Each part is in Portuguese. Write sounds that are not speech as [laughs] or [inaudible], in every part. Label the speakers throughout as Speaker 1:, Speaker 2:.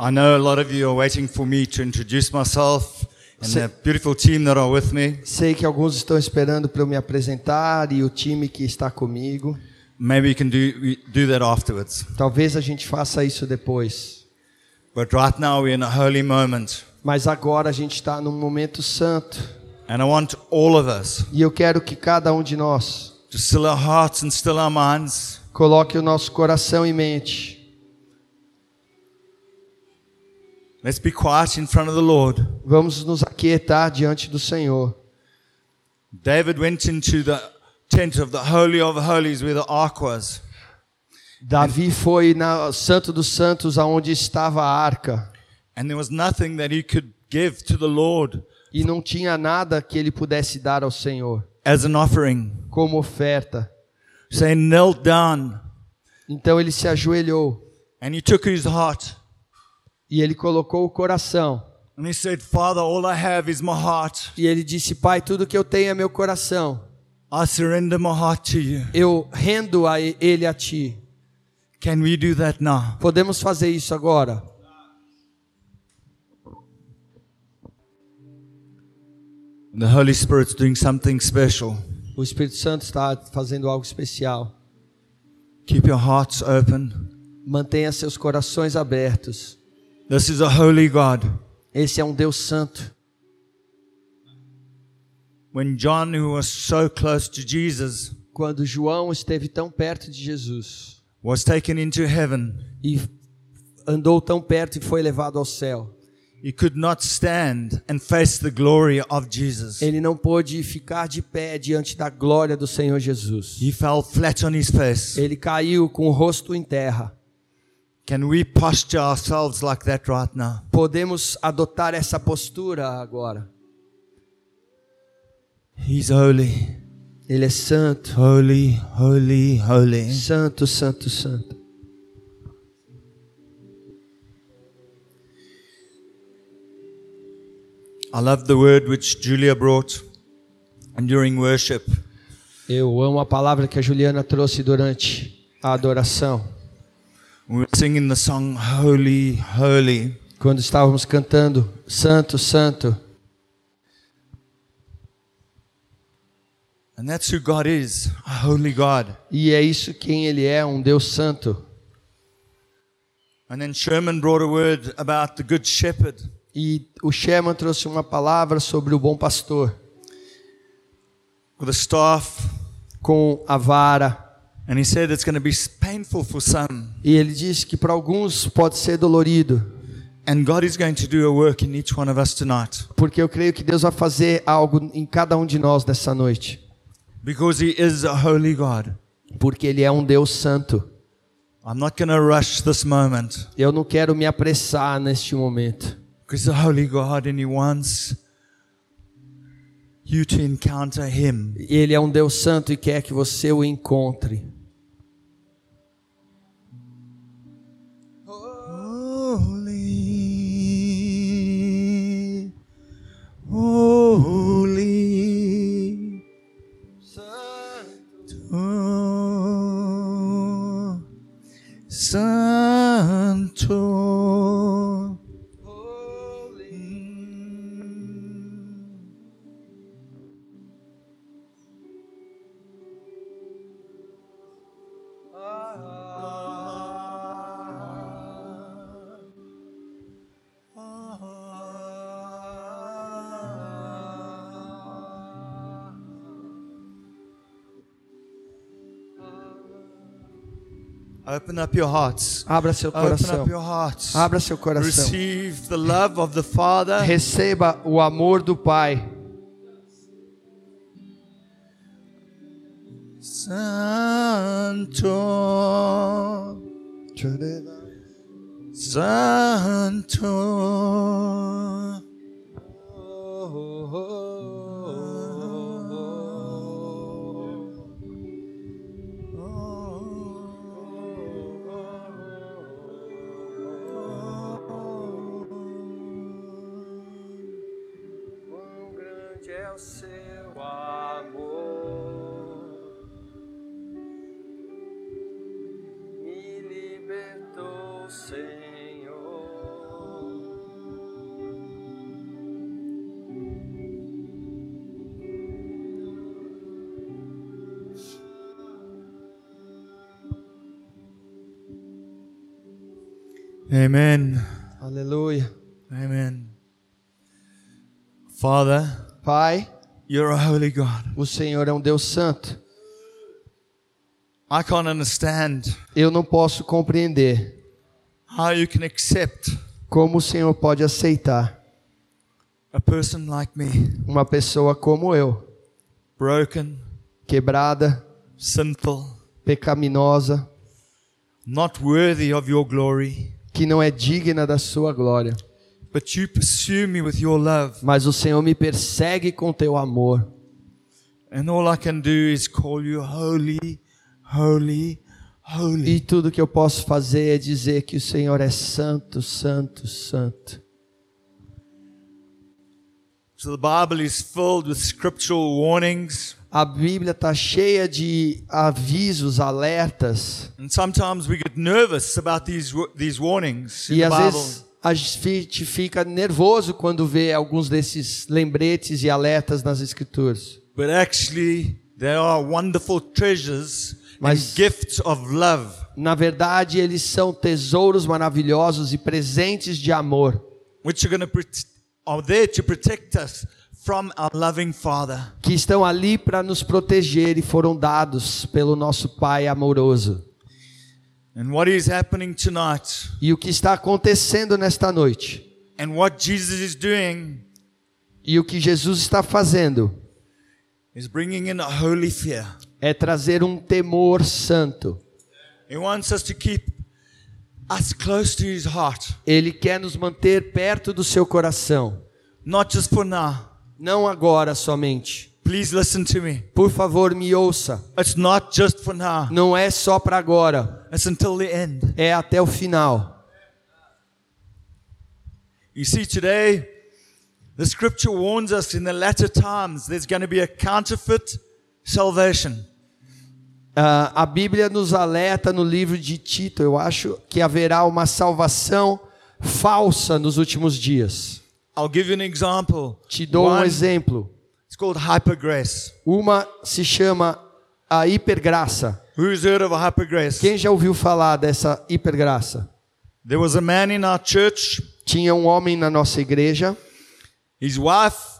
Speaker 1: I know a lot of you are waiting for me to introduce myself and the beautiful team that are with me.
Speaker 2: Sei que alguns estão esperando para eu me apresentar e o time que está comigo.
Speaker 1: Maybe you can do, do that afterwards.
Speaker 2: Talvez a gente faça isso depois.
Speaker 1: But right now we're in a holy moment.
Speaker 2: Mas agora a gente está num momento santo.
Speaker 1: And I want all of us
Speaker 2: E eu quero que cada um de nós
Speaker 1: to still our hearts and still our minds
Speaker 2: coloque o nosso coração e mente.
Speaker 1: Let's be quiet in front of the Lord.
Speaker 2: Vamos nos aquietar diante do Senhor.
Speaker 1: David went into the tent of the Holy of Holies where the ark was.
Speaker 2: Davi foi na Santo dos Santos aonde estava a arca
Speaker 1: And there was nothing that he could give to the Lord
Speaker 2: e não tinha nada que ele pudesse dar ao Senhor
Speaker 1: as an offering.
Speaker 2: como oferta.
Speaker 1: So he knelt down
Speaker 2: Então ele se ajoelhou
Speaker 1: and he took his heart
Speaker 2: e ele colocou o coração
Speaker 1: and he said, Father, all I have is my heart.
Speaker 2: e ele disse: Pai, tudo que eu tenho é meu coração.
Speaker 1: I surrender my heart to you.
Speaker 2: Eu rendo a ele a ti.
Speaker 1: Can we do that now?
Speaker 2: Podemos fazer isso agora?
Speaker 1: The Holy Spirit's doing something special.
Speaker 2: O Espírito Santo está fazendo algo especial.
Speaker 1: Keep your hearts open.
Speaker 2: Mantenha seus corações abertos.
Speaker 1: This is a holy God.
Speaker 2: Esse é um Deus santo.
Speaker 1: When John, who was so close to Jesus,
Speaker 2: Quando João esteve tão perto de Jesus
Speaker 1: was taken into heaven,
Speaker 2: e andou tão perto e foi levado ao céu,
Speaker 1: he could not stand and face the glory of Jesus.
Speaker 2: ele não pôde ficar de pé diante da glória do Senhor Jesus.
Speaker 1: He fell flat on his face.
Speaker 2: Ele caiu com o rosto em terra. Podemos adotar essa postura agora.
Speaker 1: He's holy.
Speaker 2: Ele é santo,
Speaker 1: Holy, holy, holy.
Speaker 2: santo, santo, santo.
Speaker 1: I love the word which Julia brought and during worship.
Speaker 2: Eu amo a palavra que a Juliana trouxe durante a adoração.
Speaker 1: We were singing the song Holy, Holy.
Speaker 2: Quando estávamos cantando Santo, Santo.
Speaker 1: And that's who God is, a holy God.
Speaker 2: E é isso quem ele é, um Deus santo.
Speaker 1: And then Sherman brought a word about the good shepherd.
Speaker 2: E o Sherman trouxe uma palavra sobre o bom pastor,
Speaker 1: with a staff,
Speaker 2: com a vara.
Speaker 1: And he said it's going to be painful for some,
Speaker 2: E ele disse que para alguns pode ser dolorido,
Speaker 1: and God is going to do a work in each one of us tonight
Speaker 2: porque eu creio que Deus vai fazer algo em cada um de nós nessa noite,
Speaker 1: because He is a holy God.
Speaker 2: porque ele é um Deus santo.
Speaker 1: I'm not going to rush this moment
Speaker 2: Eu não quero me apressar neste momento,
Speaker 1: because a holy God and He wants you to encounter Him.
Speaker 2: Ele é um Deus santo e quer que você o encontre.
Speaker 1: Holy, holy, Santo. Open up your hearts.
Speaker 2: Abra seu
Speaker 1: Open
Speaker 2: coração.
Speaker 1: up your hearts.
Speaker 2: Abra seu coração.
Speaker 1: Receive the love of the Father.
Speaker 2: Receba o amor do Pai.
Speaker 1: Santo. Santo. Father,
Speaker 2: Pai,
Speaker 1: you're a holy God.
Speaker 2: o Senhor é um Deus santo.
Speaker 1: I can't understand
Speaker 2: Eu não posso compreender
Speaker 1: how you can accept
Speaker 2: como o Senhor pode aceitar
Speaker 1: a person like me,
Speaker 2: uma pessoa como eu,
Speaker 1: broken,
Speaker 2: quebrada,
Speaker 1: sinful,
Speaker 2: pecaminosa,
Speaker 1: not worthy of your glory,
Speaker 2: que não é digna da sua glória.
Speaker 1: But you pursue me with your love.
Speaker 2: Mas o Senhor me persegue com teu amor.
Speaker 1: And all I can do is call you holy, holy, holy.
Speaker 2: E tudo que eu posso fazer é dizer que o Senhor é santo, santo, santo.
Speaker 1: So the Bible is filled with scriptural warnings.
Speaker 2: A Bíblia está cheia de avisos, alertas.
Speaker 1: And sometimes we get nervous about these, these warnings in
Speaker 2: E
Speaker 1: the
Speaker 2: às
Speaker 1: Bible.
Speaker 2: vezes a gente fica nervoso quando vê alguns desses lembretes e alertas nas Escrituras.
Speaker 1: But actually, they are wonderful treasures
Speaker 2: Mas-
Speaker 1: and gifts of love.
Speaker 2: Na verdade, eles são tesouros maravilhosos e presentes de amor
Speaker 1: which are to are there to protect us from our loving Father.
Speaker 2: que estão ali para nos proteger e foram dados pelo nosso Pai amoroso.
Speaker 1: Tonight,
Speaker 2: E o que está acontecendo nesta noite
Speaker 1: and what Jesus is doing,
Speaker 2: e o que Jesus está fazendo
Speaker 1: is bringing in a holy fear.
Speaker 2: é trazer um temor santo.
Speaker 1: He wants us to keep us close to His heart,
Speaker 2: Ele quer nos manter perto do seu coração,
Speaker 1: not just for now.
Speaker 2: não agora somente.
Speaker 1: Please listen to me.
Speaker 2: Por favor, me ouça.
Speaker 1: It's not just for now.
Speaker 2: Não é só para agora,
Speaker 1: It's until the end.
Speaker 2: é até o final.
Speaker 1: You see, today, the Scripture warns us in the latter times there's going to be a counterfeit salvation.
Speaker 2: Ah, a Bíblia nos alerta no livro de Tito, eu acho que haverá uma salvação falsa nos últimos dias.
Speaker 1: I'll give you an example.
Speaker 2: Te dou um
Speaker 1: One,
Speaker 2: exemplo.
Speaker 1: It's called hypergrace.
Speaker 2: Uma se chama a hipergraça.
Speaker 1: Who's heard of a hypergrace?
Speaker 2: Quem já ouviu falar dessa hipergraça?
Speaker 1: There was a man in our church.
Speaker 2: Tinha um homem na nossa igreja,
Speaker 1: His wife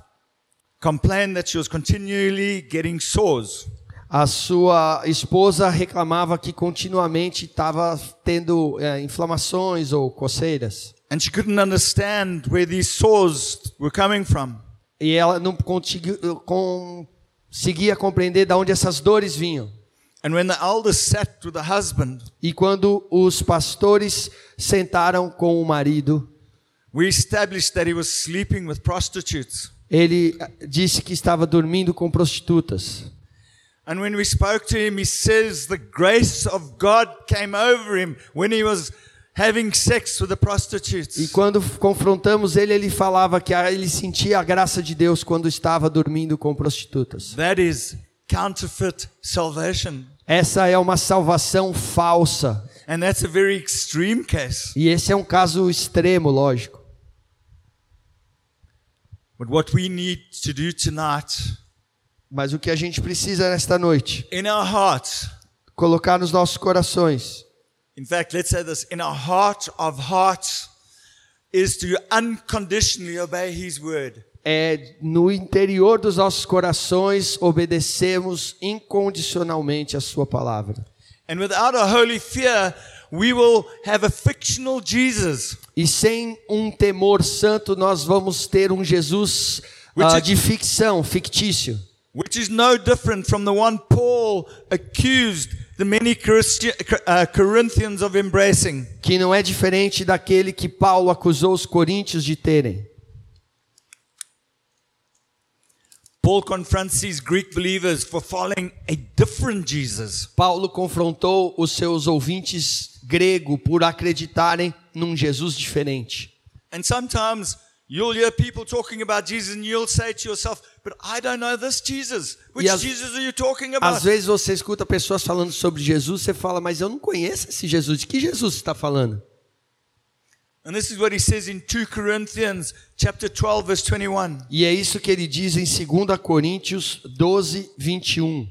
Speaker 1: complained that she was continually getting sores.
Speaker 2: a sua esposa reclamava que continuamente estava tendo eh, inflamações ou coceiras.
Speaker 1: And she couldn't understand where these sores were coming from.
Speaker 2: E ela não consegui- conseguia compreender de onde essas dores vinham.
Speaker 1: And when the elders sat with the husband,
Speaker 2: E quando os pastores sentaram com o marido,
Speaker 1: we established that he was sleeping with prostitutes.
Speaker 2: ele eh, disse que estava dormindo com prostitutas.
Speaker 1: And when we spoke to him, he says the grace of God came over him when he was having sex with the
Speaker 2: E
Speaker 1: prostitutes.
Speaker 2: quando confrontamos ele, ele falava que ele sentia a graça de Deus quando estava dormindo com prostitutas.
Speaker 1: That is counterfeit salvation.
Speaker 2: Essa é uma salvação falsa.
Speaker 1: And that's a very extreme case.
Speaker 2: E esse é um caso extremo, lógico.
Speaker 1: But what we need to do tonight
Speaker 2: Mas o que a gente precisa nesta noite,
Speaker 1: in our hearts,
Speaker 2: colocar nos nossos corações,
Speaker 1: in fact, let's say this in our heart of hearts, is to unconditionally obey His word.
Speaker 2: é no interior dos nossos corações obedecemos incondicionalmente a sua palavra.
Speaker 1: And without a holy fear, we will have a fictional Jesus.
Speaker 2: E sem um temor santo, nós vamos ter um Jesus
Speaker 1: is-
Speaker 2: de ficção, fictício,
Speaker 1: which is no different from the one Paul accused the many Christi- uh, Corinthians of embracing.
Speaker 2: que não é diferente daquele que Paulo acusou os coríntios de terem.
Speaker 1: Paul confronts these Greek believers for following a different Jesus.
Speaker 2: Paulo confrontou os seus ouvintes grego por acreditarem num Jesus diferente.
Speaker 1: And sometimes you'll hear people talking about Jesus and you'll say to yourself, But I don't know this Jesus. Which
Speaker 2: às-
Speaker 1: Jesus are you talking about?
Speaker 2: Às vezes você escuta pessoas falando sobre Jesus, você fala, mas eu não conheço esse Jesus. De que Jesus você está falando?
Speaker 1: And this is what he says in 2 Corinthians chapter 12 verse 21.
Speaker 2: E é isso que ele diz em 2 Coríntios 12, 21.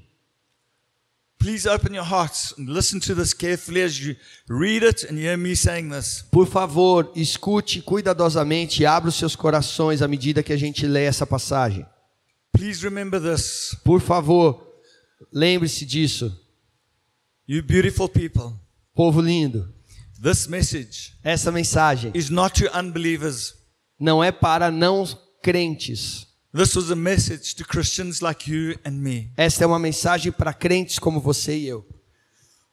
Speaker 1: Please open your hearts and listen to this carefully as you read it and hear me saying this.
Speaker 2: Por favor, escute cuidadosamente e abra os seus corações à medida que a gente lê essa passagem.
Speaker 1: Please remember this.
Speaker 2: Por favor, lembre-se disso.
Speaker 1: You beautiful people,
Speaker 2: Povo lindo,
Speaker 1: this message
Speaker 2: essa mensagem
Speaker 1: is not to unbelievers.
Speaker 2: não é para não crentes.
Speaker 1: This was a message to Christians like you and me.
Speaker 2: Esta é uma mensagem para crentes como você e eu.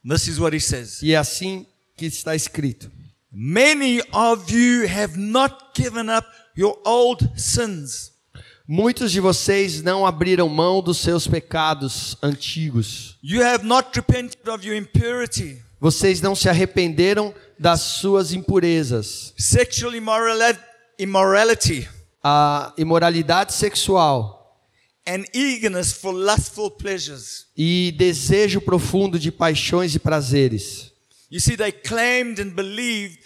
Speaker 1: This is what he says.
Speaker 2: E é assim que está escrito.
Speaker 1: Many of you have not given up your old sins.
Speaker 2: Muitos de vocês não abriram mão dos seus pecados antigos.
Speaker 1: You have not repented of your impurity,
Speaker 2: Vocês não se arrependeram das suas impurezas,
Speaker 1: sexual immorali- immorality,
Speaker 2: a imoralidade sexual
Speaker 1: and eagerness for lustful pleasures.
Speaker 2: e desejo profundo de paixões e prazeres.
Speaker 1: You see, they claimed and believed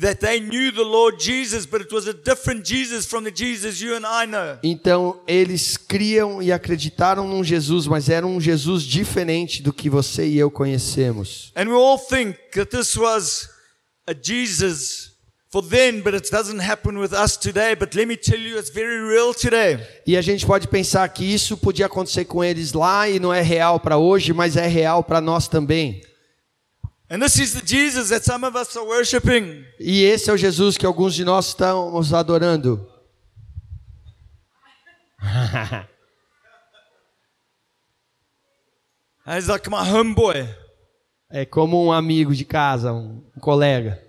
Speaker 1: that they knew the Lord Jesus, but it was a different Jesus from the Jesus you and I know.
Speaker 2: Então eles criam e acreditaram num Jesus, mas era um Jesus diferente do que você e eu conhecemos.
Speaker 1: And we all think that this was a Jesus for then, but it doesn't happen with us today. But let me tell you, it's very real today.
Speaker 2: E a gente pode pensar que isso podia acontecer com eles lá e não é real para hoje, mas é real para nós também.
Speaker 1: And this is the Jesus that some of us are worshiping.
Speaker 2: E esse é o Jesus que alguns de nós estamos adorando. [laughs]
Speaker 1: He's like my homeboy.
Speaker 2: É como um amigo de casa, um, um colega,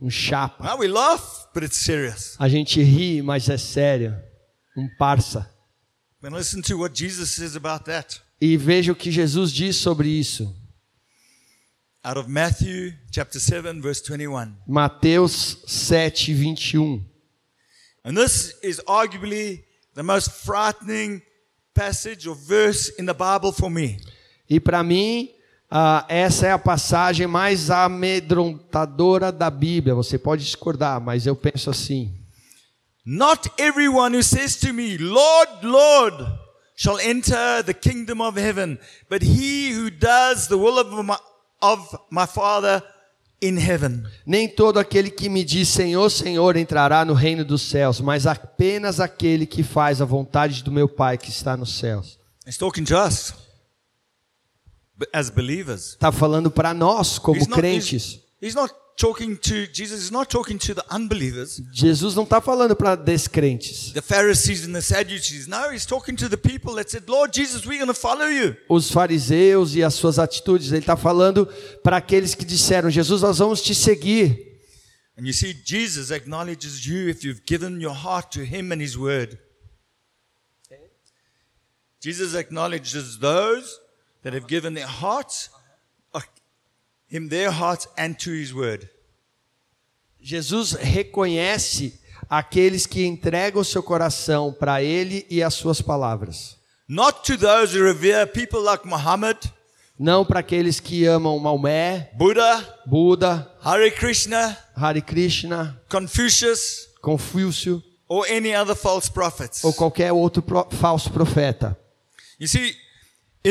Speaker 2: um chapa.
Speaker 1: Now we laugh, but it's serious.
Speaker 2: A gente ri, mas é sério. Um parça.
Speaker 1: And listen to what Jesus says about that.
Speaker 2: E veja o que Jesus diz sobre isso.
Speaker 1: Out of Matthew chapter 7, verse 21.
Speaker 2: Mateus 7, 21.
Speaker 1: And this is arguably the most frightening passage or verse in the Bible for me.
Speaker 2: E para mim, ah, essa é a passagem mais amedrontadora da Bíblia. Você pode discordar, mas eu penso assim.
Speaker 1: Not everyone who says to me, Lord, Lord, shall enter the kingdom of heaven, but he who does the will of my, of my Father in heaven.
Speaker 2: Nem todo aquele que me diz Senhor, Senhor entrará no reino dos céus, mas apenas aquele que faz a vontade do meu Pai que está nos céus.
Speaker 1: He's talking to us.
Speaker 2: Está falando para nós, como
Speaker 1: He's not, he's,
Speaker 2: crentes.
Speaker 1: he's not talking to, Jesus is not talking to the unbelievers,
Speaker 2: Jesus não está falando para descrentes.
Speaker 1: the Pharisees and the Sadducees. No, he's talking to the people that said, Lord Jesus, we're going to follow you.
Speaker 2: Os fariseus e as suas atitudes. Ele está falando para aqueles que disseram: Jesus, nós vamos te seguir.
Speaker 1: And you see, Jesus acknowledges you if you've given your heart to Him and His Word. Jesus acknowledges those that have given their hearts, uh, Him their hearts, and to His Word.
Speaker 2: Jesus reconhece aqueles que entregam seu coração para Ele e as suas palavras.
Speaker 1: Not to those who revere people like Muhammad,
Speaker 2: Não para aqueles que amam Maomé,
Speaker 1: Buddha,
Speaker 2: Buda,
Speaker 1: Hare Krishna,
Speaker 2: Hare Krishna,
Speaker 1: Confucius,
Speaker 2: Confúcio
Speaker 1: or any other false prophets.
Speaker 2: ou qualquer outro pro- falso profeta.
Speaker 1: You see,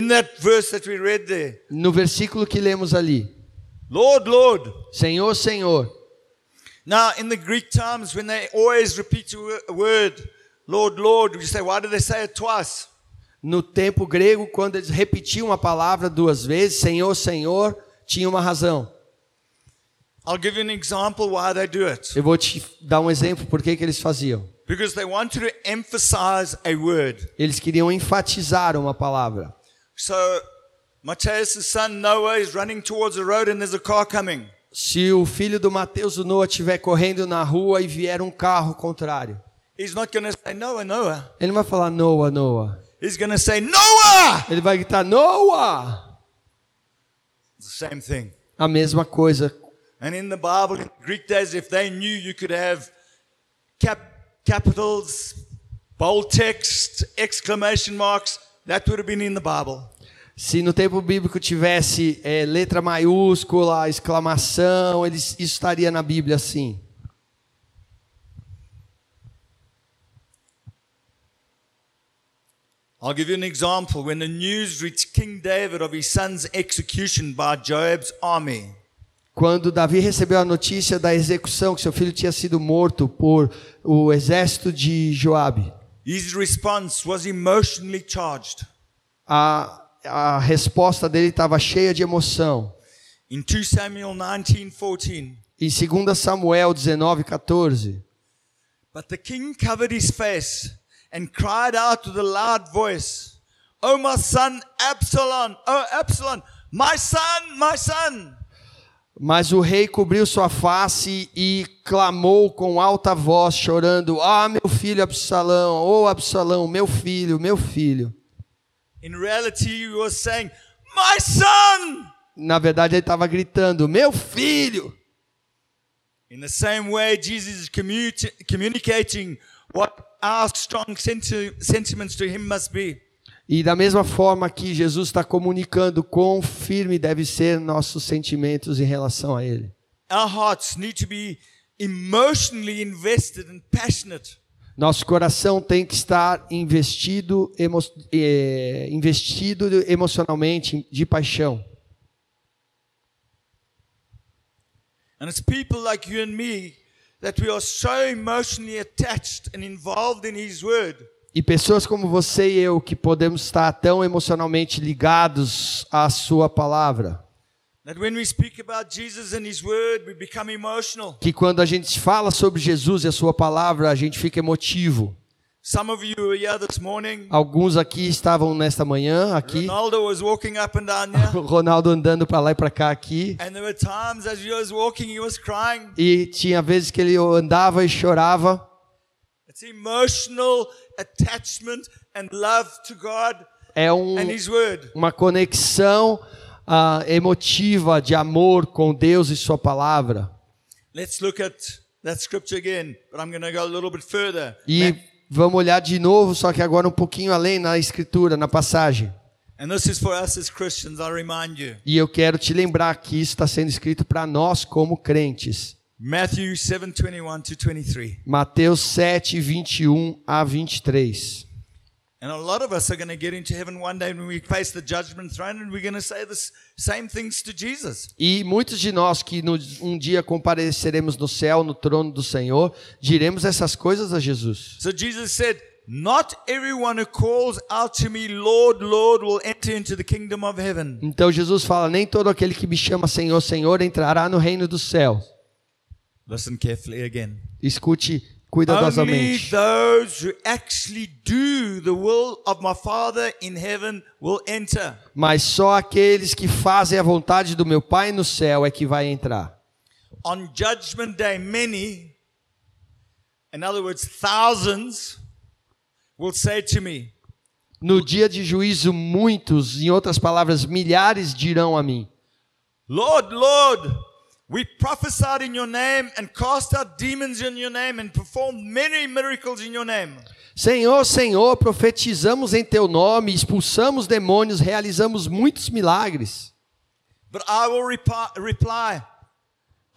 Speaker 1: there,
Speaker 2: No versículo que lemos ali,
Speaker 1: Lord, Lord.
Speaker 2: Senhor, Senhor.
Speaker 1: Now, in the Greek times, when they always repeat a wo- a word, Lord, Lord, you say, why do they say it twice?
Speaker 2: No tempo grego, quando eles repetiam a palavra duas vezes, Senhor, Senhor, tinha uma razão.
Speaker 1: I'll give you an example why they do it.
Speaker 2: Eu vou te dar um exemplo por que que eles faziam.
Speaker 1: Because they wanted to emphasize a word.
Speaker 2: Eles queriam enfatizar uma palavra.
Speaker 1: So, Mateus' son Noah is running towards the road and there's a car coming.
Speaker 2: Se o filho do Mateus, o Noah, estiver correndo na rua e vier um carro contrário,
Speaker 1: He's not going to say, Noah, Noah.
Speaker 2: ele não vai falar Noah, Noah.
Speaker 1: He's going to say, Noah!
Speaker 2: Ele vai gritar Noah!
Speaker 1: It's the same thing.
Speaker 2: A mesma coisa.
Speaker 1: And in the Bible, in Greek days, if they knew you could have cap- capitals, bold text, exclamation marks, that would have been in the Bible.
Speaker 2: Se no tempo bíblico tivesse eh, letra maiúscula, exclamação, eles, isso estaria na Bíblia assim.
Speaker 1: I'll give you an example. When the news reached King David of his son's execution by Joab's army,
Speaker 2: Quando Davi recebeu a notícia da execução que seu filho tinha sido morto por o exército de Joabe,
Speaker 1: his response was emotionally charged.
Speaker 2: a, a resposta dele estava cheia de emoção.
Speaker 1: In 2 Samuel 19:14,
Speaker 2: Em 2 Samuel 19, 14,
Speaker 1: but the king covered his face and cried out with a loud voice, "Oh my son Absalom, oh Absalom, my son, my son!"
Speaker 2: Mas o rei cobriu sua face e clamou com alta voz, chorando: Ah, meu filho Absalão, oh Absalão, meu filho, meu filho.
Speaker 1: In reality, he was saying, "My son!"
Speaker 2: Na verdade, ele estava gritando: Meu filho!
Speaker 1: In the same way, Jesus is commu- communicating what our strong senti- sentiments to him must be.
Speaker 2: E da mesma forma que Jesus está comunicando quão firme deve ser nossos sentimentos em relação a Ele.
Speaker 1: Our hearts need to be emotionally invested and passionate.
Speaker 2: Nosso coração tem que estar investido, emo eh, investido emocionalmente de paixão.
Speaker 1: And it's people like you and me that we are so emotionally attached and involved in His Word
Speaker 2: E pessoas como você e eu que podemos estar tão emocionalmente ligados à Sua palavra, que quando a gente fala sobre Jesus e a Sua palavra, a gente fica emotivo. Alguns aqui estavam nesta manhã, aqui,
Speaker 1: Ronaldo [laughs]
Speaker 2: andando para lá e para cá aqui, e tinha vezes que ele andava e chorava.
Speaker 1: It's emotional attachment and love to God
Speaker 2: É um,
Speaker 1: and His Word.
Speaker 2: uma conexão ah, emotiva de amor com Deus e Sua palavra.
Speaker 1: Let's look at that scripture again, but I'm going to go a little bit further.
Speaker 2: E vamos olhar de novo, só que agora um pouquinho além na escritura, na passagem.
Speaker 1: And this is for us as Christians, I remind you.
Speaker 2: E eu quero te lembrar que isso está sendo escrito para nós como crentes.
Speaker 1: Matthew 7 21 to 23.
Speaker 2: Mateus 7, 21 a 23.
Speaker 1: And a lot of us are going to get into heaven one day when we face the judgment throne and we're going to say the same things to Jesus.
Speaker 2: E muitos de nós que no- um dia compareceremos no céu, no trono do Senhor, diremos essas coisas a Jesus.
Speaker 1: So Jesus said, Not everyone who calls out to me, Lord, Lord, will enter into the kingdom of heaven,
Speaker 2: Então Jesus fala: Nem todo aquele que me chama Senhor, Senhor entrará no reino dos céus.
Speaker 1: Listen carefully again.
Speaker 2: Escute cuidadosamente.
Speaker 1: those who actually do the will of my Father in heaven will enter.
Speaker 2: Mas só aqueles que fazem a vontade do meu Pai no céu é que vai entrar.
Speaker 1: On judgment day, many, in other words, thousands, will say to me,
Speaker 2: No dia de juízo, muitos, em outras palavras, milhares dirão a mim:
Speaker 1: Lord, Lord, we prophesied in your name and cast out demons in your name and performed many miracles in your name.
Speaker 2: Senhor, Senhor, profetizamos em teu nome, expulsamos demônios, realizamos muitos milagres.
Speaker 1: But I will reply,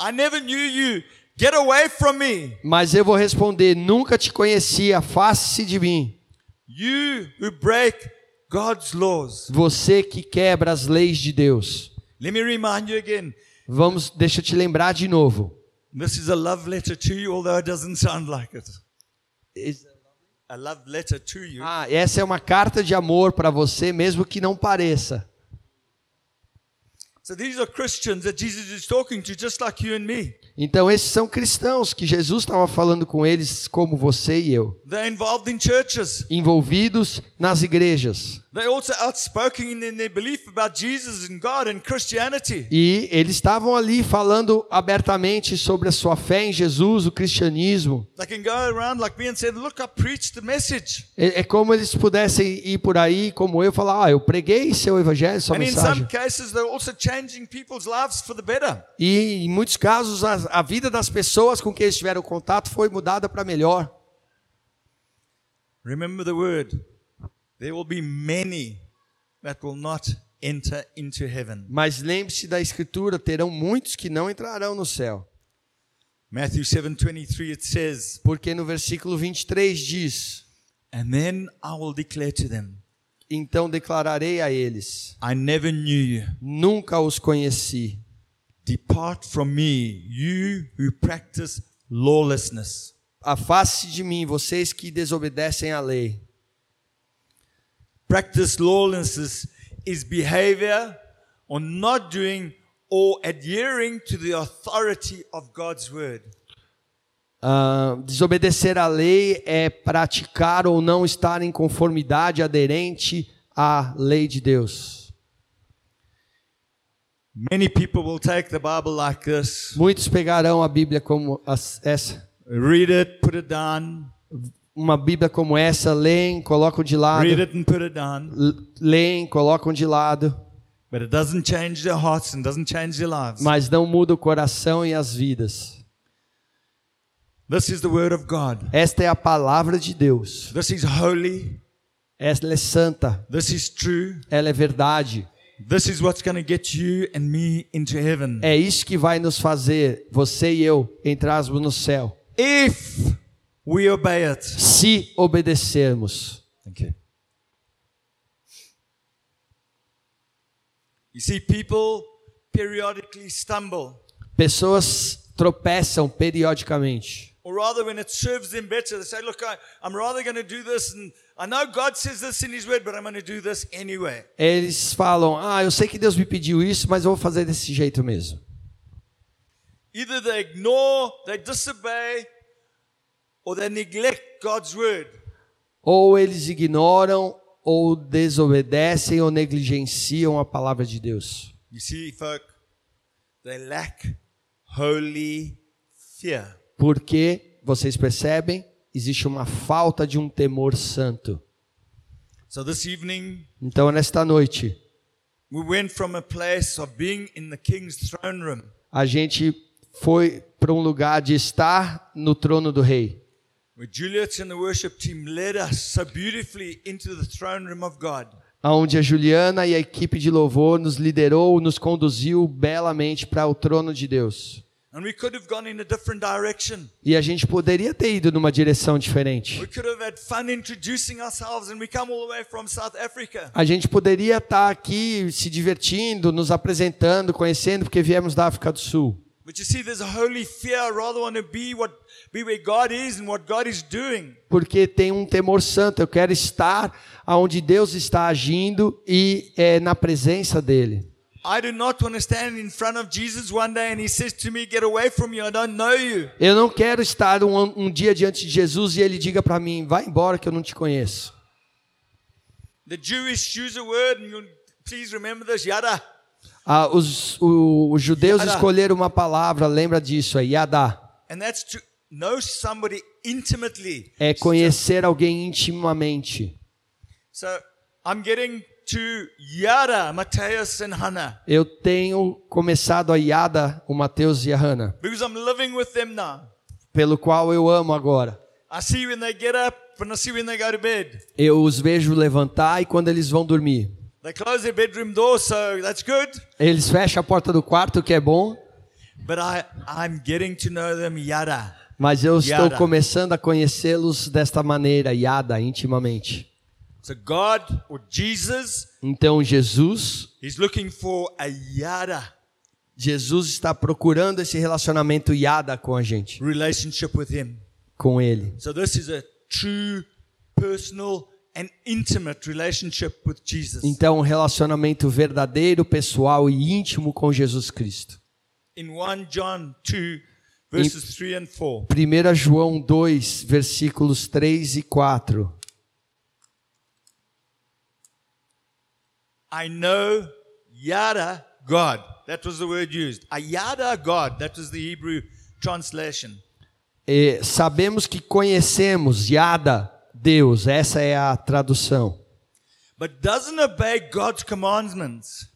Speaker 1: I never knew you. Get away from me,
Speaker 2: Mas eu vou responder: Nunca te conheci, afaste-se de mim.
Speaker 1: you who break God's laws.
Speaker 2: Você que quebra as leis de Deus.
Speaker 1: Let me remind you again.
Speaker 2: Vamos, deixa eu te lembrar de novo.
Speaker 1: This is a love letter to you, although it doesn't sound like it. A love letter to you.
Speaker 2: Ah, essa é uma carta de amor para você, mesmo que não pareça.
Speaker 1: So these are Christians that Jesus is talking to, just like you and me.
Speaker 2: Então, esses são cristãos que Jesus estava falando com eles, como você e eu,
Speaker 1: They're involved in churches.
Speaker 2: envolvidos nas igrejas.
Speaker 1: They're also outspoken in their belief about Jesus and God and Christianity.
Speaker 2: E eles estavam ali falando abertamente sobre a sua fé em Jesus, o cristianismo.
Speaker 1: They can go around like me and say, Look, I preached the message.
Speaker 2: É, como eles pudessem ir por aí, como eu, falar: Ah, eu preguei seu evangelho, sua mensagem. E em muitos casos, a, a vida das pessoas com quem eles tiveram contato foi mudada para melhor.
Speaker 1: Remember the word. There will be many that will not enter into heaven.
Speaker 2: Mas lembre-se da escritura: terão muitos que não entrarão no céu.
Speaker 1: Matthew 7:23 it says,
Speaker 2: Porque no versículo 23 diz:
Speaker 1: "And then I will declare to them,
Speaker 2: Então declararei a eles:
Speaker 1: I never knew you.
Speaker 2: Nunca os conheci.
Speaker 1: Depart from me, you who practice lawlessness.
Speaker 2: Afaste de mim, vocês que desobedecem à lei.
Speaker 1: Practice lawlessness is behavior or not doing or adhering to the authority of God's word.
Speaker 2: Ah, desobedecer à lei é praticar ou não estar em conformidade aderente à lei de Deus.
Speaker 1: Many people will take the Bible like this,
Speaker 2: Muitos pegarão a Bíblia como essa,
Speaker 1: read it, put it down,
Speaker 2: uma Bíblia como essa, leem, colocam de lado,
Speaker 1: read it and put it down,
Speaker 2: leem, colocam de lado,
Speaker 1: but it doesn't change their hearts and doesn't change their lives.
Speaker 2: mas não muda o coração e as vidas.
Speaker 1: This is the word of God.
Speaker 2: Esta é a palavra de Deus.
Speaker 1: This is holy.
Speaker 2: Ela é santa,
Speaker 1: This is true.
Speaker 2: ela é verdade.
Speaker 1: This is what's going to get you and me into heaven.
Speaker 2: É isso que vai nos fazer, você e eu, entrarmos no céu.
Speaker 1: If we obey it.
Speaker 2: Se obedecermos.
Speaker 1: Thank you. You see, people periodically stumble,
Speaker 2: Pessoas tropeçam periodicamente.
Speaker 1: or rather, when it serves them better, they say, Look, I, I'm rather going to do this, and I know God says this in His Word, but I'm going to do this anyway.
Speaker 2: Eles falam: Ah, eu sei que Deus me pediu isso, mas eu vou fazer desse jeito mesmo.
Speaker 1: Either they ignore, they disobey, or they neglect God's Word.
Speaker 2: Ou eles ignoram, ou desobedecem, ou negligenciam a palavra de Deus.
Speaker 1: You see, folk, they lack holy fear.
Speaker 2: Porque, vocês percebem, existe uma falta de um temor santo.
Speaker 1: So this evening,
Speaker 2: Então, nesta noite,
Speaker 1: we went from a place of being in the king's throne room
Speaker 2: a gente foi para um lugar de estar no trono do rei.
Speaker 1: Where Juliet and the worship team led us so beautifully into the throne room of God.
Speaker 2: onde a Juliana e a equipe de louvor nos liderou, nos conduziu belamente para o trono de Deus.
Speaker 1: And we could have gone in a different direction.
Speaker 2: E a gente poderia ter ido numa direção diferente.
Speaker 1: We could have had fun introducing ourselves, and we come all the way from South Africa.
Speaker 2: A gente poderia estar aqui se divertindo, nos apresentando, conhecendo, porque viemos da África do Sul.
Speaker 1: But you see, there's a holy fear. I rather want to be what be where God is and what God is doing.
Speaker 2: Porque tem um temor santo. Eu quero estar onde Deus está agindo e é, na presença dele.
Speaker 1: I do not want to stand in front of Jesus one day and he says to me, Get away from you, I don't know you.
Speaker 2: Eu não quero estar um, um dia diante de Jesus e ele diga para mim: vai embora que eu não te conheço.
Speaker 1: The Jewish use a word, and you please remember this, yada.
Speaker 2: Ah, os, o- os judeus
Speaker 1: Yada.
Speaker 2: escolheram uma palavra, lembra disso, é.
Speaker 1: And that's to intimately.
Speaker 2: É conhecer alguém intimamente.
Speaker 1: So I'm getting to yada, Matthias and Hannah,
Speaker 2: Eu tenho começado a Yada, o Mateus e a Hannah,
Speaker 1: because I'm living with them now.
Speaker 2: pelo qual eu amo agora.
Speaker 1: I see when they get up and I see when they go to bed.
Speaker 2: Eu os vejo levantar e quando eles vão dormir.
Speaker 1: They close their bedroom door, so that's good.
Speaker 2: Eles fecham a porta do quarto, que é bom,
Speaker 1: But I, I'm getting to know them yada.
Speaker 2: Mas eu estou
Speaker 1: Yada.
Speaker 2: começando a conhecê-los desta maneira, Yada, intimamente.
Speaker 1: So God or Jesus
Speaker 2: Então Jesus,
Speaker 1: is looking for a yada
Speaker 2: Jesus está procurando esse relacionamento Yada com a gente,
Speaker 1: relationship with Him.
Speaker 2: com ele.
Speaker 1: So this is a true, personal, and intimate relationship with Jesus.
Speaker 2: Então, um relacionamento verdadeiro, pessoal e íntimo com Jesus Cristo.
Speaker 1: In 1 John 2, verses 3 and 4.
Speaker 2: 1 João 2, versículos 3 e 4.
Speaker 1: I know yada God. That was the word used. Yada God. That was the Hebrew translation.
Speaker 2: E sabemos que conhecemos Yada, Deus, essa é a tradução.
Speaker 1: But doesn't obey God's commandments.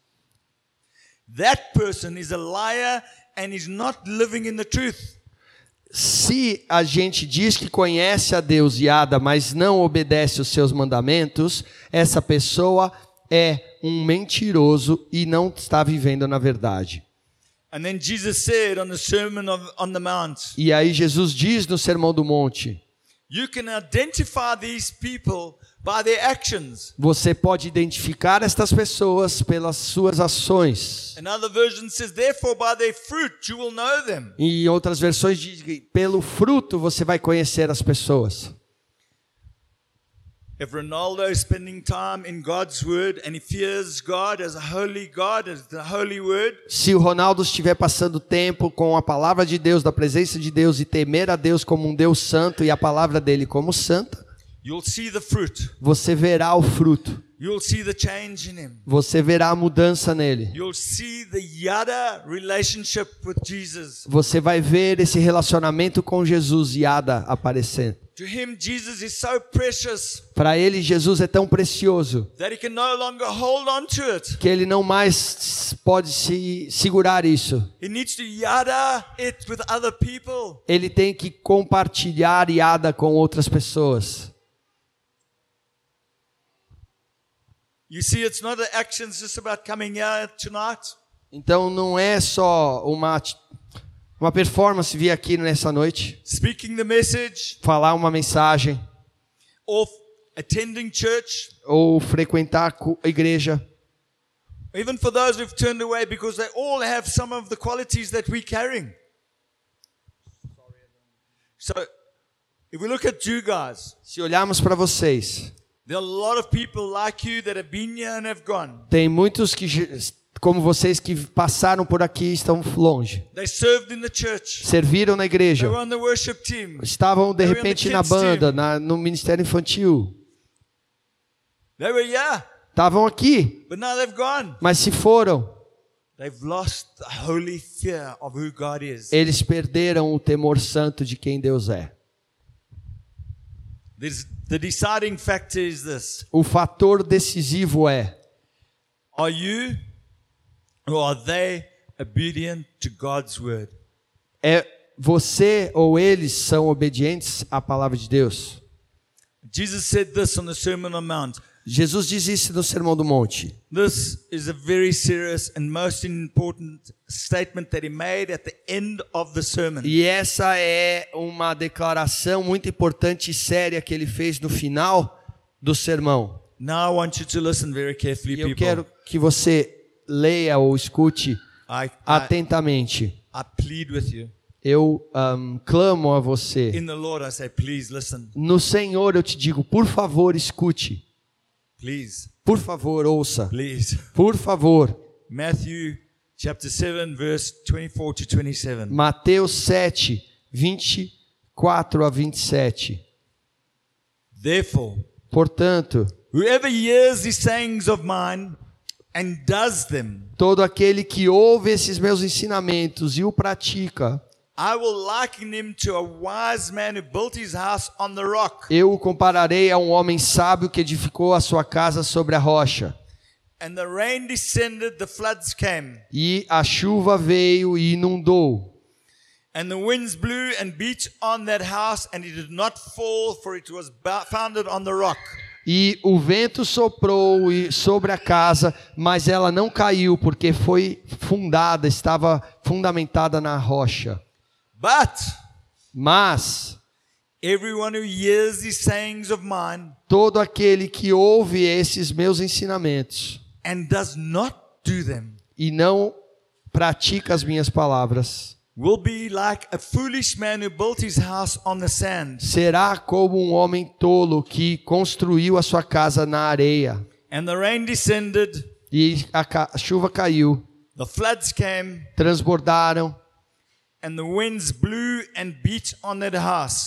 Speaker 1: That person is a liar and is not living in the truth.
Speaker 2: Se a gente diz que conhece a Deus Yada, mas não obedece os seus mandamentos, essa pessoa é um mentiroso e não está vivendo na verdade.
Speaker 1: And then Jesus said on the Sermon of, on the Mount,
Speaker 2: E aí Jesus diz no Sermão do Monte: Você pode identificar estas pessoas pelas suas ações.
Speaker 1: Another version says, therefore, by their fruit you will know them.
Speaker 2: E outras versões diz que pelo fruto você vai conhecer as pessoas.
Speaker 1: If Ronaldo is spending time in God's word and he fears God as a holy God, as the holy word,
Speaker 2: Se o Ronaldo estiver passando tempo com a palavra de Deus, da presença de Deus e temer a Deus como um Deus santo e a palavra dele como santa,
Speaker 1: you'll see the fruit.
Speaker 2: você verá o fruto.
Speaker 1: You'll see the change in him.
Speaker 2: Você verá a mudança nele.
Speaker 1: Yada.
Speaker 2: Você vai ver esse relacionamento com Jesus e Ada aparecendo. Para ele, Jesus é tão precioso
Speaker 1: that he can no longer hold on to it.
Speaker 2: que ele não mais pode se segurar isso.
Speaker 1: He needs to yada it with other people.
Speaker 2: Ele tem que compartilhar Iada com outras pessoas.
Speaker 1: You see, it's not the actions just about coming here tonight.
Speaker 2: Então não é só uma uma performance vir aqui nessa noite,
Speaker 1: Speaking the message
Speaker 2: falar uma mensagem
Speaker 1: or attending church,
Speaker 2: ou frequentar a igreja.
Speaker 1: even for those who've turned away because they all have some of the qualities that we're carrying. So, if we look at you guys,
Speaker 2: Se olharmos para vocês,
Speaker 1: there are a lot of people like you that have been here and have gone.
Speaker 2: tem muitos que como vocês que passaram por aqui e estão longe.
Speaker 1: They served in the church.
Speaker 2: Serviram na
Speaker 1: They
Speaker 2: igreja.
Speaker 1: were on the worship team.
Speaker 2: Estavam de
Speaker 1: They were on the
Speaker 2: repente na banda, na- no ministério infantil.
Speaker 1: They were here,
Speaker 2: Estavam aqui,
Speaker 1: but now they've gone.
Speaker 2: mas se foram,
Speaker 1: They've lost the holy fear of who God is.
Speaker 2: eles perderam o temor santo de quem Deus é.
Speaker 1: The deciding factor is this
Speaker 2: O fator decisivo é:
Speaker 1: Are you or are they obedient to God's word?
Speaker 2: é você ou eles são obedientes à palavra de Deus?
Speaker 1: Jesus said this on the Sermon on the Mount.
Speaker 2: Jesus diz isso no Sermão do Monte.
Speaker 1: This is a very serious and most important statement that he made at the end of the sermon.
Speaker 2: E essa é uma declaração muito importante e séria que ele fez no final do sermão.
Speaker 1: Now I want you to listen very carefully,
Speaker 2: E eu
Speaker 1: people.
Speaker 2: quero que você leia ou escute
Speaker 1: I, I,
Speaker 2: atentamente.
Speaker 1: I plead with you.
Speaker 2: Eu ahm, clamo a você.
Speaker 1: In the Lord, I say, please listen.
Speaker 2: No Senhor eu te digo, por favor, escute.
Speaker 1: Please,
Speaker 2: Por favor, ouça.
Speaker 1: please.
Speaker 2: Por favor.
Speaker 1: Matthew chapter 7, verse 24 to 27.
Speaker 2: Mateus 7, 24 a 27.
Speaker 1: Therefore,
Speaker 2: Portanto,
Speaker 1: whoever hears these sayings of mine and does them,
Speaker 2: todo aquele que ouve esses meus ensinamentos e o pratica,
Speaker 1: I will liken him to a wise man who built his house on the rock.
Speaker 2: eu o compararei a um homem sábio que edificou a sua casa sobre a rocha.
Speaker 1: And the rain descended, the floods came,
Speaker 2: E a chuva veio e inundou.
Speaker 1: and the winds blew and beat on that house, and it did not fall, for it was founded on the rock.
Speaker 2: E o vento soprou sobre a casa, mas ela não caiu, porque foi fundada, estava fundamentada na rocha.
Speaker 1: But
Speaker 2: Mas
Speaker 1: everyone who hears these sayings of mine
Speaker 2: todo aquele que ouve esses meus ensinamentos
Speaker 1: and does not do them
Speaker 2: e não pratica as minhas palavras,
Speaker 1: will be like a foolish man who built his house on the sand.
Speaker 2: será como um homem tolo que construiu a sua casa na areia.
Speaker 1: And the rain descended,
Speaker 2: E a, a chuva caiu,
Speaker 1: the floods came,
Speaker 2: transbordaram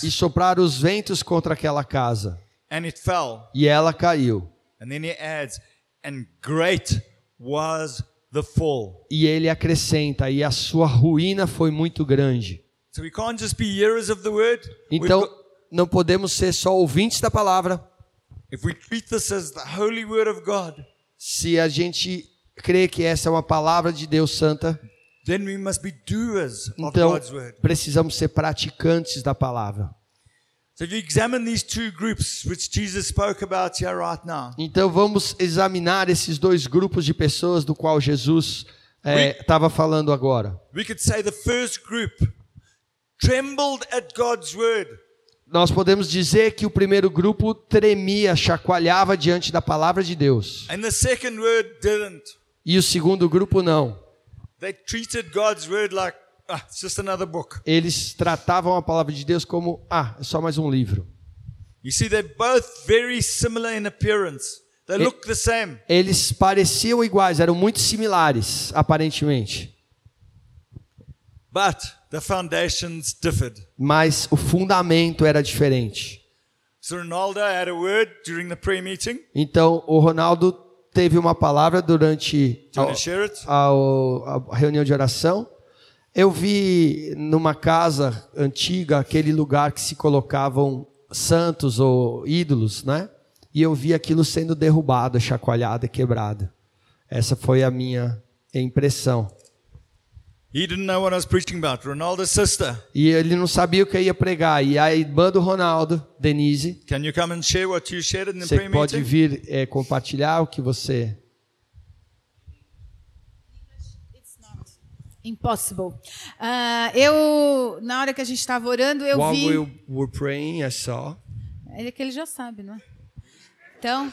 Speaker 2: e sopraram os ventos contra aquela casa.
Speaker 1: and it fell.
Speaker 2: E ela caiu.
Speaker 1: And then he adds, and great was the fall.
Speaker 2: E ele acrescenta, e a sua ruína foi muito grande.
Speaker 1: So we can't just be hearers of the word. We've
Speaker 2: Então,
Speaker 1: got-
Speaker 2: não podemos ser só ouvintes da palavra.
Speaker 1: if we treat this as the holy word of God,
Speaker 2: Se a gente crê que essa é uma palavra de Deus santa,
Speaker 1: then we must be doers of
Speaker 2: então
Speaker 1: God's word.
Speaker 2: precisamos ser praticantes da palavra.
Speaker 1: So if you examine these two groups which Jesus spoke about here right now,
Speaker 2: Então vamos examinar esses dois grupos de pessoas do qual Jesus estava falando agora.
Speaker 1: we could say the first group trembled at God's word.
Speaker 2: nós podemos dizer que o primeiro grupo tremia, chacoalhava diante da palavra de Deus.
Speaker 1: And the second word didn't.
Speaker 2: E o segundo grupo não.
Speaker 1: Like, ah, it's just another book.
Speaker 2: Eles tratavam a palavra de Deus como, ah, é só mais um livro.
Speaker 1: You see, they're both very similar in appearance. They look the same.
Speaker 2: Eles pareciam iguais, eram muito similares, aparentemente.
Speaker 1: But the foundations differed.
Speaker 2: Mas o fundamento era diferente.
Speaker 1: So Ronaldo had a word during the prayer meeting.
Speaker 2: Então, o Ronaldo teve uma palavra durante a, a- a reunião de oração. Eu vi numa casa antiga aquele lugar que se colocavam santos ou ídolos, né? E eu vi aquilo sendo derrubado, chacoalhado e quebrado. Essa foi a minha impressão. E ele não sabia o que eu ia pregar. E a irmã do Ronaldo, Denise,
Speaker 1: Can you come and share what you shared in the
Speaker 2: você
Speaker 1: prayer
Speaker 2: pode
Speaker 1: meeting?
Speaker 2: vir eh, compartilhar o que você
Speaker 3: impossible. Ah, eu, na hora que a gente estava orando, eu
Speaker 2: While
Speaker 3: vi.
Speaker 2: we were praying, I saw.
Speaker 3: Ele que ele já sabe, não é? Então,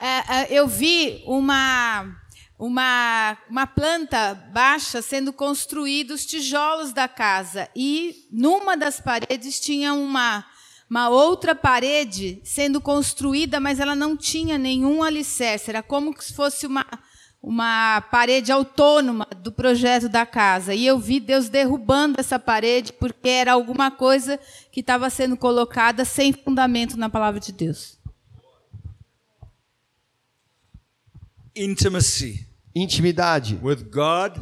Speaker 3: é, é, eu vi uma uma uma planta baixa sendo construída os tijolos da casa e numa das paredes tinha uma uma outra parede sendo construída, mas ela não tinha nenhum alicerce. Era como se fosse uma uma parede autônoma do projeto da casa. E eu vi Deus derrubando essa parede porque era alguma coisa que estava sendo colocada sem fundamento na palavra de Deus.
Speaker 1: Intimacy
Speaker 2: Intimidade.
Speaker 1: with God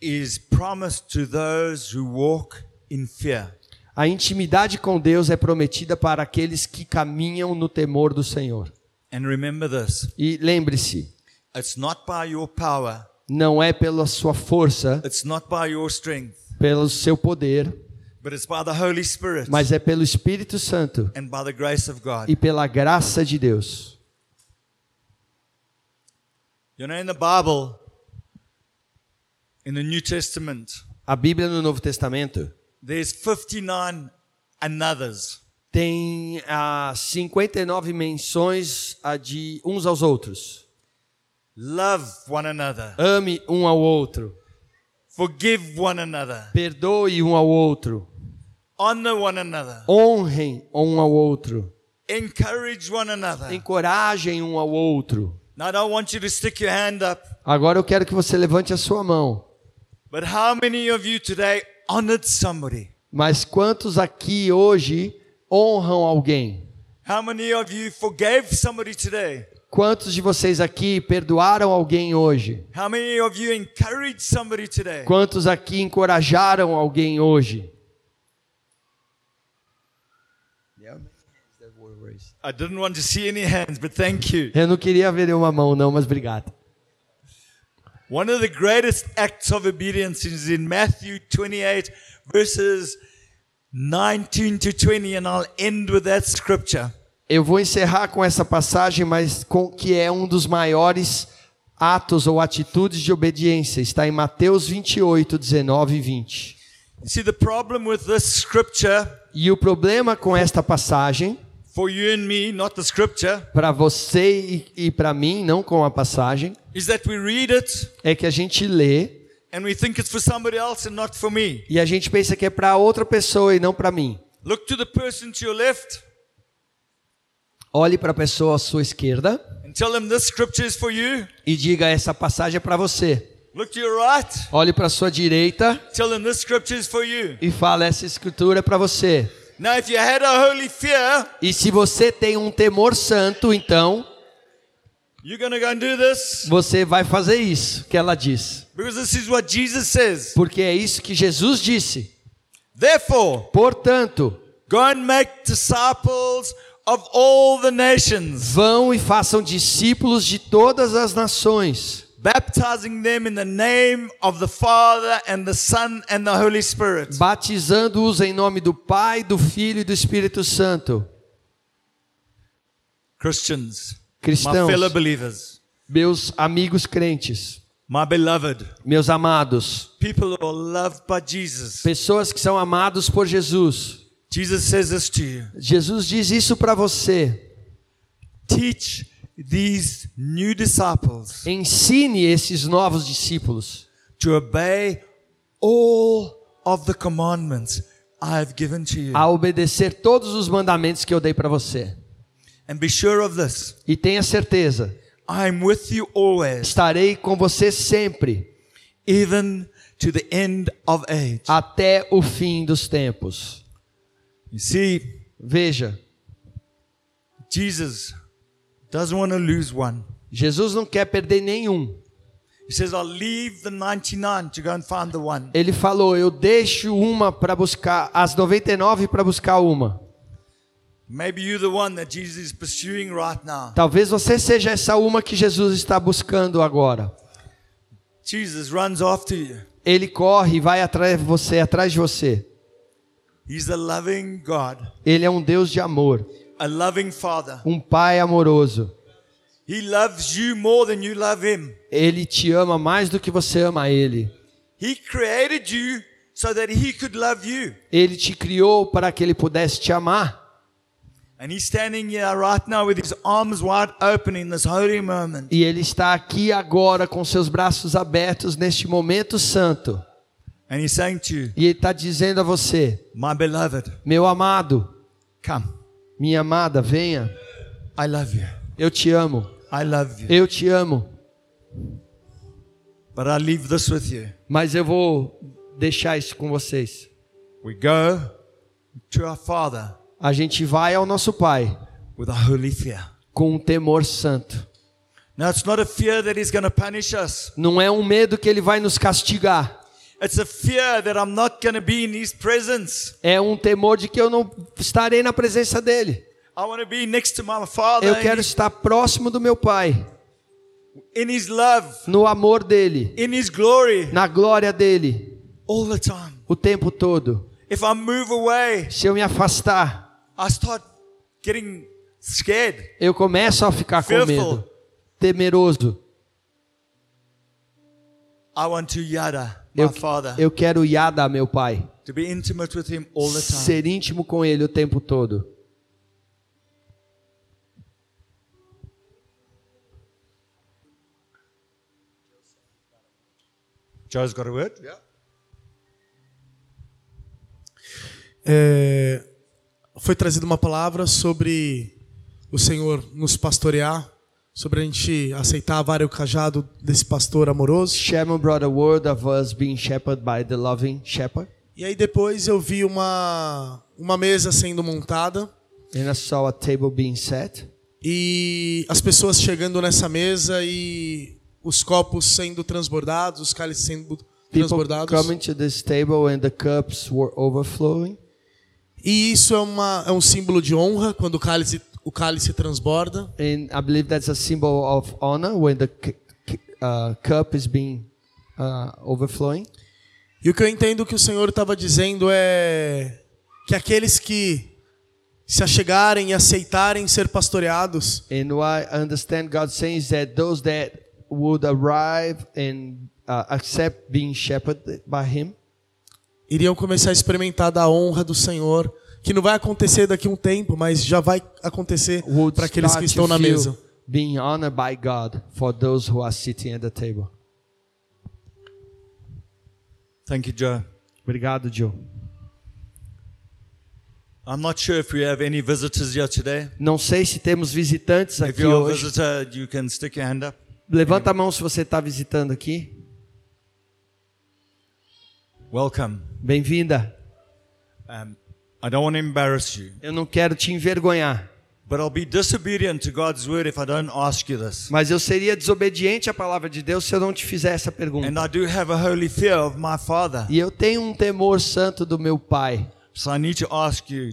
Speaker 1: is promised to those who walk in fear.
Speaker 2: A intimidade com Deus é prometida para aqueles que caminham no temor do Senhor.
Speaker 1: And remember this
Speaker 2: E lembre-se,
Speaker 1: it's not by your power,
Speaker 2: não é pela sua força,
Speaker 1: it's not by your strength,
Speaker 2: pelo seu poder,
Speaker 1: but it's by the Holy Spirit
Speaker 2: mas é pelo Espírito Santo
Speaker 1: and by the grace of God.
Speaker 2: e pela graça de Deus.
Speaker 1: You know, in the Bible, in the New Testament,
Speaker 2: A Bíblia no Novo Testamento
Speaker 1: there's 59 anothers.
Speaker 2: tem ah, 59 menções ah, de uns aos outros.
Speaker 1: Love one another,
Speaker 2: Ame um ao outro,
Speaker 1: forgive one another,
Speaker 2: perdoe um ao outro,
Speaker 1: honor one another,
Speaker 2: honrem um ao outro,
Speaker 1: encourage one another.
Speaker 2: encorajem um ao outro.
Speaker 1: Now, I don't want you to stick your hand up,
Speaker 2: Agora eu quero que você levante a sua mão.
Speaker 1: but how many of you today honored somebody?
Speaker 2: Mas quantos aqui hoje honram alguém?
Speaker 1: How many of you forgave somebody today?
Speaker 2: Quantos de vocês aqui perdoaram alguém hoje?
Speaker 1: How many of you encouraged somebody today?
Speaker 2: Quantos aqui encorajaram alguém hoje?
Speaker 1: I didn't want to see any hands, but thank you.
Speaker 2: Eu não queria ver uma mão, não, mas obrigado.
Speaker 1: One of the greatest acts of obedience is in Matthew 28, verses 19 to 20, and I'll end with that scripture.
Speaker 2: Eu vou encerrar com essa passagem, mas com que é um dos maiores atos ou atitudes de obediência. Está em Mateus 28, 19 e 20.
Speaker 1: You see, the problem with this scripture,
Speaker 2: E o problema com esta passagem,
Speaker 1: for you and me, not the scripture,
Speaker 2: para você e, e para mim, não com a passagem,
Speaker 1: is that we read it
Speaker 2: é que a gente lê
Speaker 1: and we think it's for somebody else and not for me.
Speaker 2: e a gente pensa que é para outra pessoa e não para mim.
Speaker 1: Look to the person to your left
Speaker 2: Olhe para a pessoa à sua esquerda
Speaker 1: and tell them this scripture is for you.
Speaker 2: e diga essa passagem é para você.
Speaker 1: Look to your right,
Speaker 2: Olhe para a sua direita
Speaker 1: tell them this scripture is for you.
Speaker 2: e fale essa escritura é para você.
Speaker 1: Now, if you had a holy fear,
Speaker 2: E se você tem um temor santo, então
Speaker 1: you're to go and do this
Speaker 2: você vai fazer isso que ela diz.
Speaker 1: because this is what Jesus says.
Speaker 2: Porque é isso que Jesus disse.
Speaker 1: Therefore,
Speaker 2: Portanto,
Speaker 1: go and make disciples of all the nations,
Speaker 2: vão e façam discípulos de todas as nações,
Speaker 1: baptizing them in the name of the Father and the Son and the Holy Spirit.
Speaker 2: batizando-os em nome do Pai, do Filho e do Espírito Santo.
Speaker 1: Christians, my
Speaker 2: Cristãos,
Speaker 1: fellow believers,
Speaker 2: meus amigos crentes,
Speaker 1: my beloved,
Speaker 2: meus amados,
Speaker 1: people who are loved by Jesus,
Speaker 2: pessoas que são amados por Jesus,
Speaker 1: Jesus says this to you
Speaker 2: Jesus diz isso para você.
Speaker 1: Teach these new disciples
Speaker 2: Ensine esses novos discípulos
Speaker 1: to obey all of the commandments I have given to you.
Speaker 2: a obedecer todos os mandamentos que eu dei para você.
Speaker 1: And be sure of this
Speaker 2: E tenha certeza,
Speaker 1: I am with you always,
Speaker 2: estarei com você sempre,
Speaker 1: even to the end of age.
Speaker 2: até o fim dos tempos.
Speaker 1: You see,
Speaker 2: Veja,
Speaker 1: Jesus doesn't want to lose one.
Speaker 2: Jesus não quer perder nenhum.
Speaker 1: He says, I'll leave the 99 to go and find the one.
Speaker 2: Ele falou: Eu deixo uma para buscar, as 99 para buscar uma.
Speaker 1: Maybe you're the one that Jesus is pursuing right now.
Speaker 2: Talvez você seja essa uma que Jesus está buscando agora.
Speaker 1: Jesus runs after you.
Speaker 2: Ele corre e vai atrás de você, atrás de você.
Speaker 1: He's a loving God,
Speaker 2: Ele é um Deus de amor. Um Pai amoroso.
Speaker 1: He loves you more than you love Him.
Speaker 2: Ele te ama mais do que você ama ele.
Speaker 1: He created you so that He could love you.
Speaker 2: Ele te criou para que ele pudesse te amar.
Speaker 1: And He's standing here right now with His arms wide open in this holy moment.
Speaker 2: E ele está aqui agora com seus braços abertos neste momento santo.
Speaker 1: And He's saying to you,
Speaker 2: E ele está dizendo a você:
Speaker 1: My beloved,
Speaker 2: Meu amado,
Speaker 1: come.
Speaker 2: Minha amada, venha.
Speaker 1: I love you.
Speaker 2: Eu te amo.
Speaker 1: I love you.
Speaker 2: Eu te amo.
Speaker 1: But I leave this with you.
Speaker 2: Mas eu vou deixar isso com vocês.
Speaker 1: We go to our Father
Speaker 2: A gente vai ao nosso Pai
Speaker 1: with a holy fear.
Speaker 2: com um temor santo.
Speaker 1: Now, it's not a fear that He's going to punish us.
Speaker 2: Não é um medo que ele vai nos castigar.
Speaker 1: It's a fear that I'm not going to be in His presence.
Speaker 2: É um temor de que eu não estarei na presença dele.
Speaker 1: I want to be next to my Father
Speaker 2: Eu quero estar próximo do meu Pai,
Speaker 1: in his love,
Speaker 2: no amor dele,
Speaker 1: in His glory,
Speaker 2: na glória dele,
Speaker 1: all the time.
Speaker 2: o tempo todo.
Speaker 1: If I move away,
Speaker 2: Se eu me afastar,
Speaker 1: I start getting scared.
Speaker 2: eu começo a ficar com medo, temeroso.
Speaker 1: I want to yada my
Speaker 2: Eu,
Speaker 1: Father,
Speaker 2: eu quero Yada, meu Pai,
Speaker 1: to be intimate with Him all the time.
Speaker 2: ser íntimo com ele o tempo todo.
Speaker 1: Joe's got a word?
Speaker 4: É, foi trazida uma palavra sobre o Senhor nos pastorear, sobre a gente aceitar a vara e o cajado desse pastor amoroso.
Speaker 2: Shaman brought a word of us being shepherded by the loving shepherd.
Speaker 4: E aí depois eu vi uma, uma mesa sendo montada
Speaker 2: And I saw a table being set.
Speaker 4: e as pessoas chegando nessa mesa e os copos sendo transbordados, os cálices sendo
Speaker 2: People
Speaker 4: transbordados.
Speaker 2: coming to this table and the cups were overflowing.
Speaker 4: E isso é, uma, é um símbolo de honra quando o cálice, o cálice transborda.
Speaker 2: And I believe that's a symbol of honor when the uh, cup is being uh, overflowing.
Speaker 4: E o que eu entendo que o Senhor estava dizendo é que aqueles que se achegarem e aceitarem ser pastoreados,
Speaker 2: And what I understand God saying is that those that would arrive and uh, accept being shepherded by Him,
Speaker 4: iriam começar a experimentar da honra do Senhor, que não vai acontecer daqui a um tempo, mas já vai acontecer para aqueles que estão
Speaker 2: to
Speaker 4: na mesa.
Speaker 2: being honored by God for those who are sitting at the table.
Speaker 1: Thank you, Joe.
Speaker 2: Obrigado, Joe.
Speaker 1: I'm not sure if we have any visitors here today.
Speaker 2: Não sei se temos visitantes
Speaker 1: If
Speaker 2: aqui
Speaker 1: a
Speaker 2: hoje.
Speaker 1: visitor, you can stick your hand up.
Speaker 2: Levanta a mão se você está visitando aqui.
Speaker 1: Welcome.
Speaker 2: Bem-vinda.
Speaker 1: Um, I don't want to embarrass you,
Speaker 2: Eu não quero te envergonhar,
Speaker 1: but I'll be disobedient to God's word if I don't ask you this.
Speaker 2: mas eu seria desobediente à palavra de Deus se eu não te fizer essa pergunta.
Speaker 1: And I do have a holy fear of my Father.
Speaker 2: E eu tenho um temor santo do meu Pai.
Speaker 1: So I need to ask you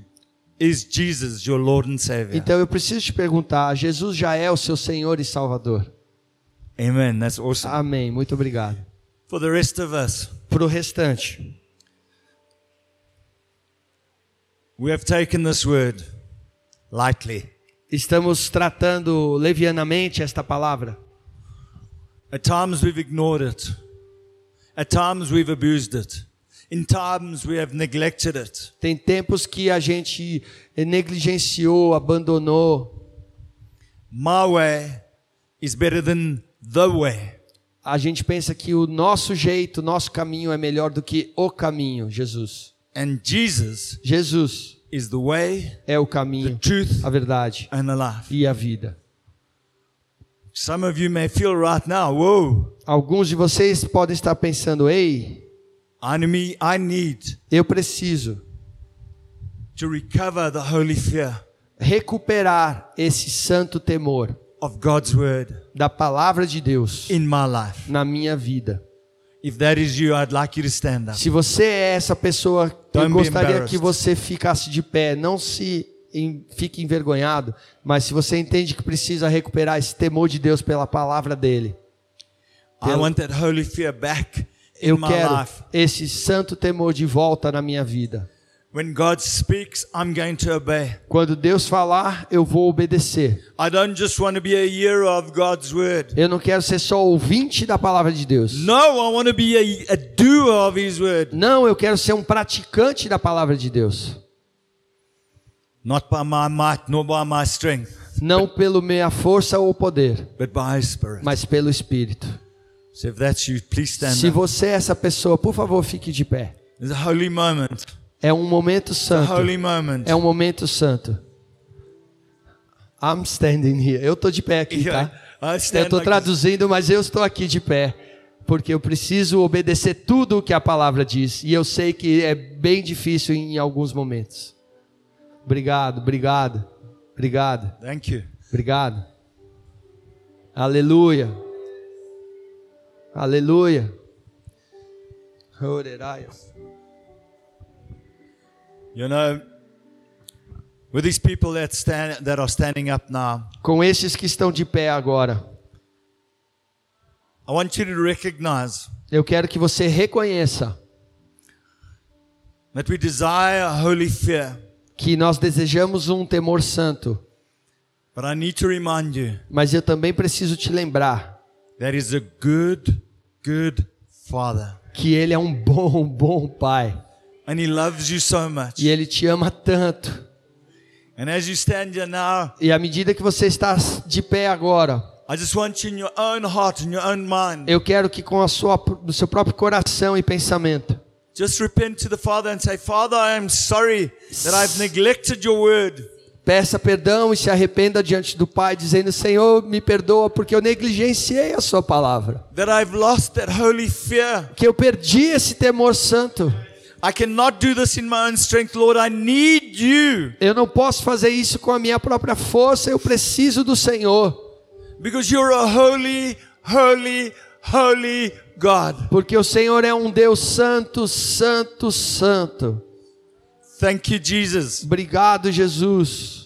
Speaker 1: is Jesus your Lord and Savior?
Speaker 2: Então eu preciso te perguntar: Jesus já é o seu Senhor e Salvador?
Speaker 1: Amen. That's awesome.
Speaker 2: Amém. Muito obrigado.
Speaker 1: For the rest of us,
Speaker 2: Para o restante,
Speaker 1: we have taken this word lightly.
Speaker 2: estamos tratando levianamente esta palavra.
Speaker 1: At times we've ignored it. At times we've abused it. In times we have neglected it.
Speaker 2: Tem tempos que a gente negligenciou, abandonou.
Speaker 1: My way is better than the way.
Speaker 2: A gente pensa que o nosso jeito, o nosso caminho é melhor do que o caminho, Jesus.
Speaker 1: And Jesus
Speaker 2: Jesus
Speaker 1: is the way,
Speaker 2: é o
Speaker 1: the
Speaker 2: caminho,
Speaker 1: truth,
Speaker 2: a verdade
Speaker 1: and the life.
Speaker 2: e a vida.
Speaker 1: Some of you may feel right now, whoa,
Speaker 2: Alguns de vocês podem estar pensando: ei,
Speaker 1: I need, I need
Speaker 2: eu preciso
Speaker 1: to recover the holy fear
Speaker 2: recuperar esse santo temor
Speaker 1: of God's word
Speaker 2: da palavra de Deus
Speaker 1: in my life.
Speaker 2: na minha vida.
Speaker 1: If that is you, I'd like you to stand up.
Speaker 2: Se você é essa pessoa, eu
Speaker 1: Don't be
Speaker 2: gostaria que você ficasse de pé, não se em- fique envergonhado, mas se você entende que precisa recuperar esse temor de Deus pela palavra dele,
Speaker 1: I want that holy fear back in
Speaker 2: eu
Speaker 1: my
Speaker 2: quero
Speaker 1: life.
Speaker 2: esse santo temor de volta na minha vida.
Speaker 1: When God speaks, I'm going to obey.
Speaker 2: Quando Deus falar, eu vou obedecer.
Speaker 1: I don't just want to be a hearer of God's word.
Speaker 2: Eu não quero ser só ouvinte da palavra de Deus.
Speaker 1: No, I want to be a, a doer of His word.
Speaker 2: Não, eu quero ser um praticante da palavra de Deus.
Speaker 1: Not by my might nor by my strength,
Speaker 2: Não pelo minha força ou poder,
Speaker 1: but by His Spirit.
Speaker 2: mas pelo Espírito.
Speaker 1: So if that's you, please stand
Speaker 2: Se
Speaker 1: up.
Speaker 2: você é essa pessoa, por favor, fique de pé.
Speaker 1: It's a holy moment.
Speaker 2: É um momento santo. É um momento santo. I'm standing here. Eu estou de pé aqui, tá? Eu estou traduzindo, mas eu estou aqui de pé. Porque eu preciso obedecer tudo o que a palavra diz. E eu sei que é bem difícil em alguns momentos. Obrigado, obrigado, obrigado,
Speaker 1: Thank you.
Speaker 2: obrigado. Aleluia. Aleluia. Oreraias.
Speaker 1: You know, with these people that stand that are standing up now,
Speaker 2: Com esses que estão de pé agora,
Speaker 1: I want you to recognize
Speaker 2: eu quero que você reconheça
Speaker 1: that we desire a holy fear.
Speaker 2: que nós desejamos um temor santo,
Speaker 1: But I need to remind you
Speaker 2: mas eu também preciso te lembrar
Speaker 1: that is a good, good Father.
Speaker 2: que Ele é um bom, [laughs] bom Pai
Speaker 1: And He loves you so much.
Speaker 2: e Ele te ama tanto.
Speaker 1: And as you stand here now,
Speaker 2: E à medida que você está de pé agora, eu quero que com a sua, o seu próprio coração e pensamento,
Speaker 1: just repent to the Father and say, Father, I am sorry that I've neglected your word.
Speaker 2: peça perdão e se arrependa diante do Pai, dizendo: Senhor, me perdoa porque eu negligenciei a Sua palavra,
Speaker 1: That I've lost that holy fear.
Speaker 2: que eu perdi esse temor santo.
Speaker 1: I cannot do this in my own strength, Lord. I need you
Speaker 2: Eu não posso fazer isso com a minha própria força, eu preciso do Senhor.
Speaker 1: because you're a holy, holy, holy God.
Speaker 2: Porque o Senhor é um Deus santo, santo, santo.
Speaker 1: Thank you, Jesus.
Speaker 2: Obrigado, Jesus.